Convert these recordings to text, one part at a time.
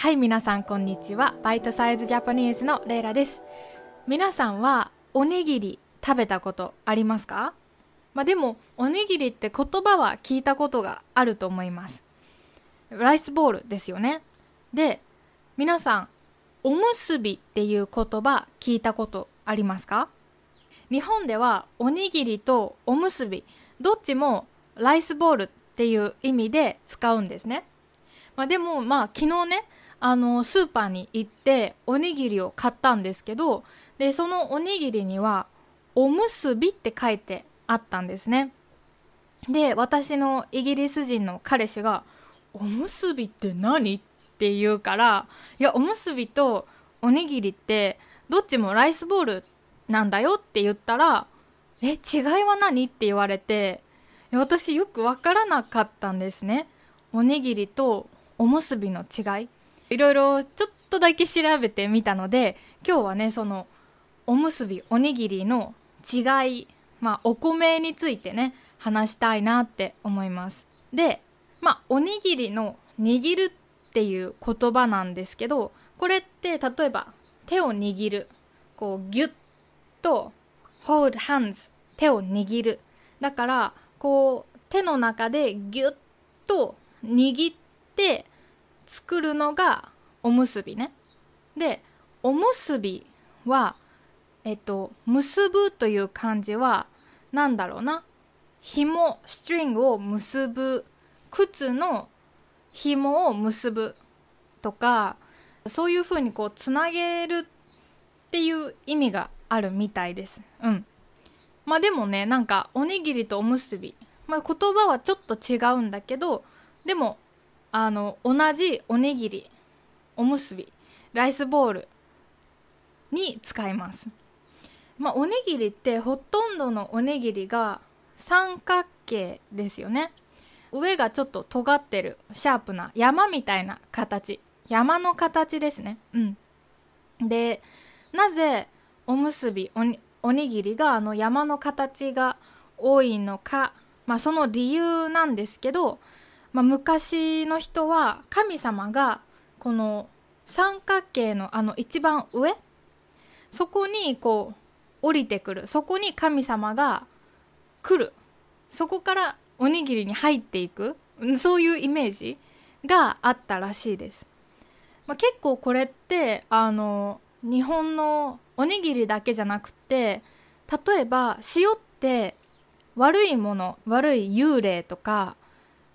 はい皆さんこんにちは。バイトサイズジャパニーズのレイラです。皆さんはおにぎり食べたことありますか？まあでもおにぎりって言葉は聞いたことがあると思います。ライスボールですよね。で皆さんおむすびっていう言葉聞いたことありますか？日本ではおにぎりとおむすびどっちもライスボールっていう意味で使うんですね。まあ、でもまあ昨日ねあのスーパーに行っておにぎりを買ったんですけどでそのおにぎりにはおむすびって書いてあったんですね。で私のイギリス人の彼氏が「おむすびって何?」って言うからいやおむすびとおにぎりってどっちもライスボールなんだよって言ったら「え違いは何?」って言われて私よくわからなかったんですねおにぎりとおむすびの違いいろいろちょっとだけ調べてみたので今日はねそのおむすびおにぎりの違いまあお米についてね話したいなって思います。でまあおにぎりの握るっていう言葉なんですけどこれって例えば手を握るこうギュッと hold hands 手を握る。だからこう手の中でギュッと握って作るのがおむすびねでおむすびはえっと結ぶという漢字は何だろうな紐ストリングを結ぶ靴の紐を結ぶとかそういうふうにこうつなげるっていう意味があるみたいです。うん。まあでもね、なんかおにぎりとおむすび。まあ言葉はちょっと違うんだけど、でも、あの、同じおにぎり、おむすび、ライスボールに使います。まあおにぎりってほとんどのおにぎりが三角形ですよね。上がちょっと尖ってるシャープな山みたいな形山の形ですねうんでなぜおむすびおにぎりがあの山の形が多いのか、まあ、その理由なんですけど、まあ、昔の人は神様がこの三角形のあの一番上そこにこう降りてくる。そこに神様が来る。そこからおにぎりに入っていく。そういうイメージがあったらしいです。まあ、結構これってあの日本のおにぎりだけじゃなくて例えば塩って悪いもの悪い幽霊とか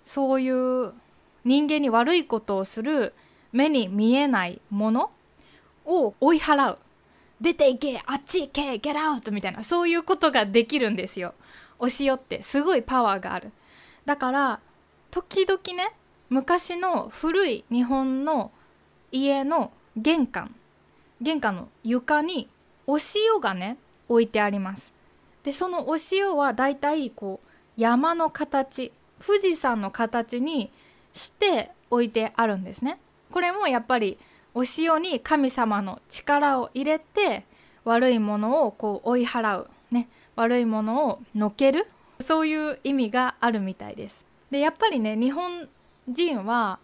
そういう人間に悪いことをする目に見えないものを追い払う。出ていけあっち行けゲラウトみたいな。そういうことができるんですよ。お塩ってすごいパワーがある。だから時々ね昔の古い日本の家の玄関。玄関の床にお塩がね置いてあります。でそのお塩はだいたいこう山の形。富士山の形にして置いてあるんですね。これもやっぱりお塩に神様の力を入れて悪いものをこう追い払うね。悪いものをのける。そういう意味があるみたいです。でやっぱりね日本人は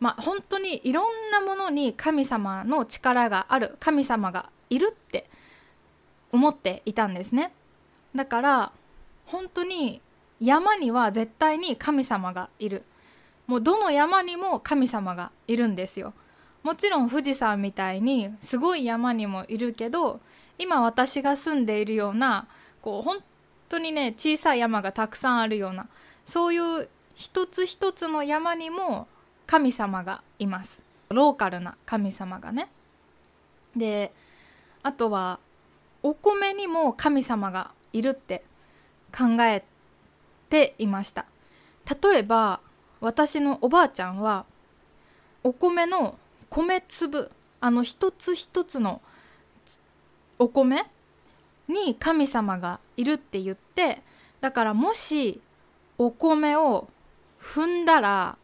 まあ本当にいろんなものに神様の力がある。神様がいるって思っていたんですね。だから本当に山には絶対に神様がいる。もうどの山にも神様がいるんですよ。もちろん富士山みたいにすごい山にもいるけど今私が住んでいるようなこう本当にね小さい山がたくさんあるようなそういう一つ一つの山にも神様がいます。ローカルな神様がね。であとはお米にも神様がいるって考えていました。例えば私のおばあちゃんはお米の米粒あの一つ一つのお米に神様がいるって言ってだからもしお米を踏んだら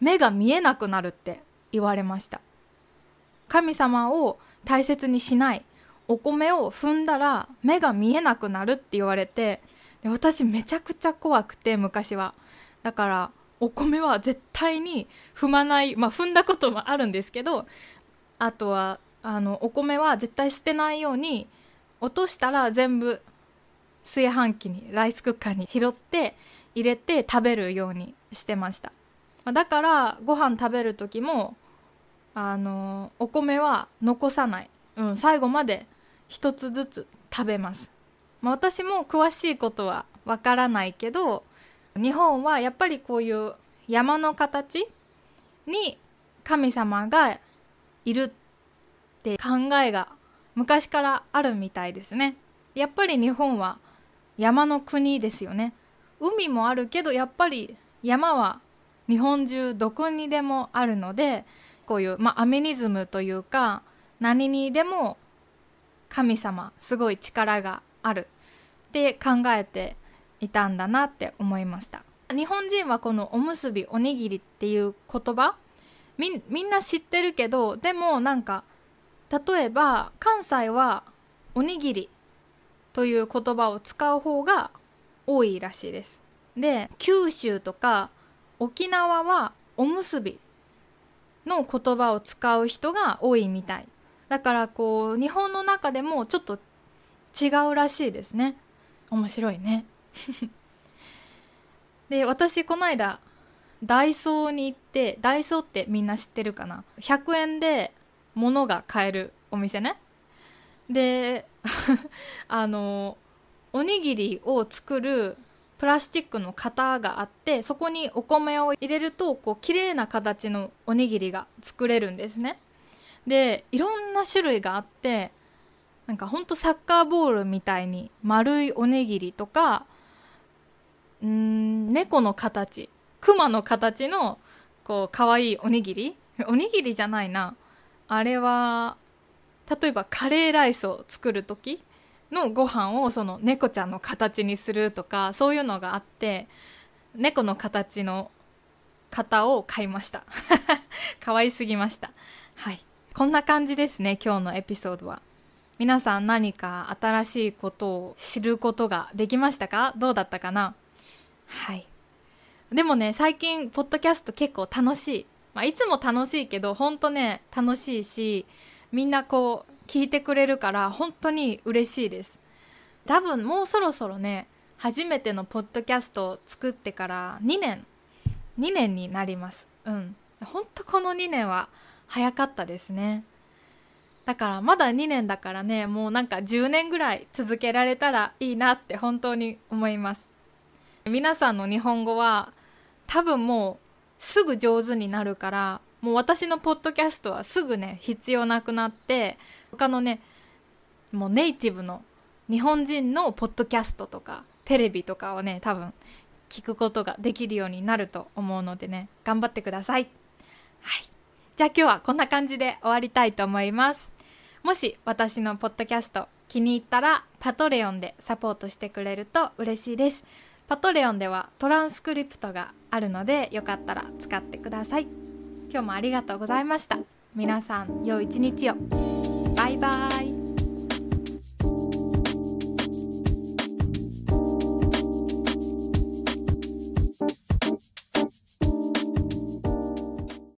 目が見えなくなるって言われました。神様を大切にしない。お米を踏んだら目が見えなくなるって言われてで私めちゃくちゃ怖くて昔は。だからお米は絶対に踏まないまあ踏んだこともあるんですけどあとはあのお米は絶対捨てないように落としたら全部炊飯器にライスクッカーに拾って入れて食べるようにしてました。だからご飯食べる時もあのお米は残さない、うん、最後まで一つずつ食べます、まあ、私も詳しいことはわからないけど日本はやっぱりこういう山の形に神様がいるって考えが昔からあるみたいですね。やっぱり日本は山の国ですよね。海もあるけどやっぱり山は日本中どこにでもあるのでこういう、まあ、アメニズムというか何にでも神様すごい力がある。って考えていたんだなって思いました。日本人はこのおむすびおにぎりっていう言葉みみんな知ってるけどでもなんか例えば関西はおにぎりという言葉を使う方が多いらしいです。で九州とか沖縄はおむすびの言葉を使う人が多いみたい。だからこう日本の中でもちょっと違うらしいですね。面白いね。で私この間ダイソーに行ってダイソーってみんな知ってるかな？100円で物が買えるお店ね。で あのおにぎりを作るプラスチックの型があってそこにお米を入れるとこう綺麗な形のおにぎりが作れるんですね。でいろんな種類があってなんかほんとサッカーボールみたいに丸いおにぎりとかん猫の形熊の形のこう可愛いおにぎり？おにぎりじゃないな。あれは例えばカレーライスを作る時のご飯をその猫ちゃんの形にするとかそういうのがあって猫の形の型を買いました。可愛すぎました。はい。こんな感じですね今日のエピソードは。皆さん何か新しいことを知ることができましたか？どうだったかな？はい。でもね最近ポッドキャスト結構楽しい、まあ、いつも楽しいけどほんとね楽しいしみんなこう聞いてくれるから本当に嬉しいです。多分もうそろそろね初めてのポッドキャストを作ってから2年。2年になります。うん。ほんとこの2年は早かったですね。だからまだ2年だからねもうなんか10年ぐらい続けられたらいいなって本当に思います。皆さんの日本語は多分もうすぐ上手になるからもう私のポッドキャストはすぐね必要なくなって他のねもうネイティブの日本人のポッドキャストとかテレビとかをね多分聞くことができるようになると思うのでね頑張ってください。はい。じゃあ今日はこんな感じで終わりたいと思います。もし私のポッドキャスト気に入ったらパトレオンでサポートしてくれると嬉しいです。パトレオンではトランスクリプトがあるのでよかったら使ってください。今日もありがとうございました。皆さん良い一日を。バイバイ。